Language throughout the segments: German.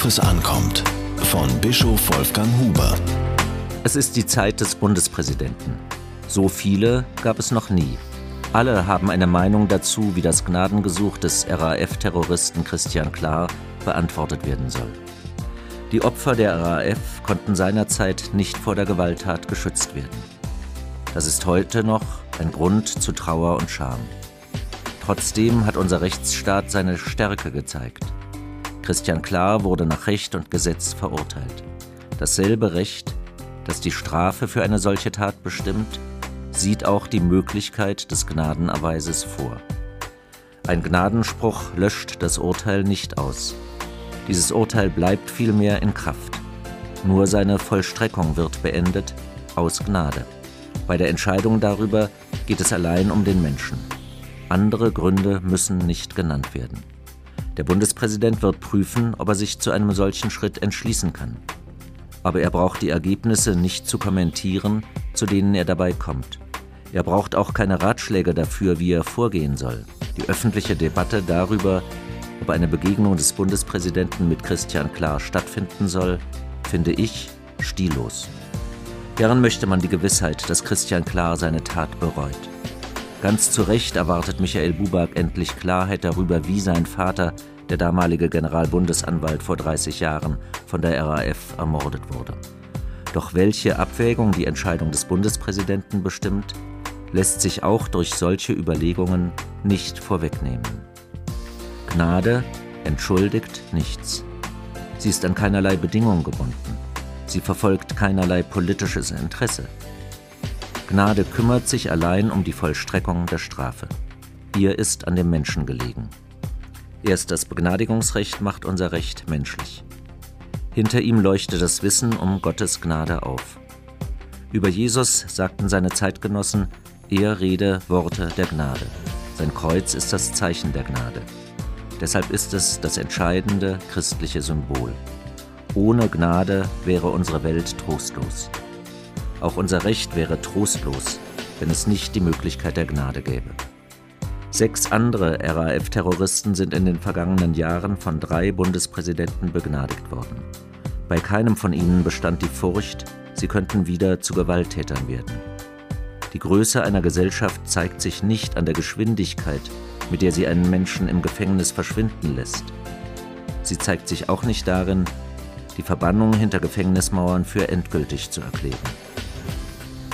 Worauf ankommt. Von Bischof Wolfgang Huber. Es ist die Zeit des Bundespräsidenten. So viele gab es noch nie. Alle haben eine Meinung dazu, wie das Gnadengesuch des RAF-Terroristen Christian Klar beantwortet werden soll. Die Opfer der RAF konnten seinerzeit nicht vor der Gewalttat geschützt werden. Das ist heute noch ein Grund zu Trauer und Scham. Trotzdem hat unser Rechtsstaat seine Stärke gezeigt. Christian Klar wurde nach Recht und Gesetz verurteilt. Dasselbe Recht, das die Strafe für eine solche Tat bestimmt, sieht auch die Möglichkeit des Gnadenerweises vor. Ein Gnadenspruch löscht das Urteil nicht aus. Dieses Urteil bleibt vielmehr in Kraft. Nur seine Vollstreckung wird beendet aus Gnade. Bei der Entscheidung darüber geht es allein um den Menschen. Andere Gründe müssen nicht genannt werden. Der Bundespräsident wird prüfen, ob er sich zu einem solchen Schritt entschließen kann. Aber er braucht die Ergebnisse nicht zu kommentieren, zu denen er dabei kommt. Er braucht auch keine Ratschläge dafür, wie er vorgehen soll. Die öffentliche Debatte darüber, ob eine Begegnung des Bundespräsidenten mit Christian Klar stattfinden soll, finde ich stillos. Gern möchte man die Gewissheit, dass Christian Klar seine Tat bereut. Ganz zu Recht erwartet Michael Buback endlich Klarheit darüber, wie sein Vater, der damalige Generalbundesanwalt vor 30 Jahren, von der RAF ermordet wurde. Doch welche Abwägung die Entscheidung des Bundespräsidenten bestimmt, lässt sich auch durch solche Überlegungen nicht vorwegnehmen. Gnade entschuldigt nichts. Sie ist an keinerlei Bedingung gebunden. Sie verfolgt keinerlei politisches Interesse. Gnade kümmert sich allein um die Vollstreckung der Strafe. Ihr ist an dem Menschen gelegen. Erst das Begnadigungsrecht macht unser Recht menschlich. Hinter ihm leuchtet das Wissen um Gottes Gnade auf. Über Jesus sagten seine Zeitgenossen, er rede Worte der Gnade. Sein Kreuz ist das Zeichen der Gnade. Deshalb ist es das entscheidende christliche Symbol. Ohne Gnade wäre unsere Welt trostlos. Auch unser Recht wäre trostlos, wenn es nicht die Möglichkeit der Gnade gäbe. Sechs andere RAF-Terroristen sind in den vergangenen Jahren von drei Bundespräsidenten begnadigt worden. Bei keinem von ihnen bestand die Furcht, sie könnten wieder zu Gewalttätern werden. Die Größe einer Gesellschaft zeigt sich nicht an der Geschwindigkeit, mit der sie einen Menschen im Gefängnis verschwinden lässt. Sie zeigt sich auch nicht darin, die Verbannung hinter Gefängnismauern für endgültig zu erklären.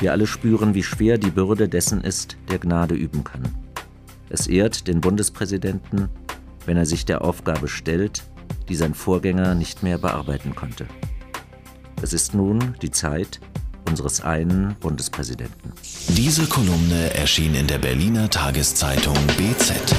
Wir alle spüren, wie schwer die Bürde dessen ist, der Gnade üben kann. Es ehrt den Bundespräsidenten, wenn er sich der Aufgabe stellt, die sein Vorgänger nicht mehr bearbeiten konnte. Es ist nun die Zeit unseres einen Bundespräsidenten. Diese Kolumne erschien in der Berliner Tageszeitung BZ.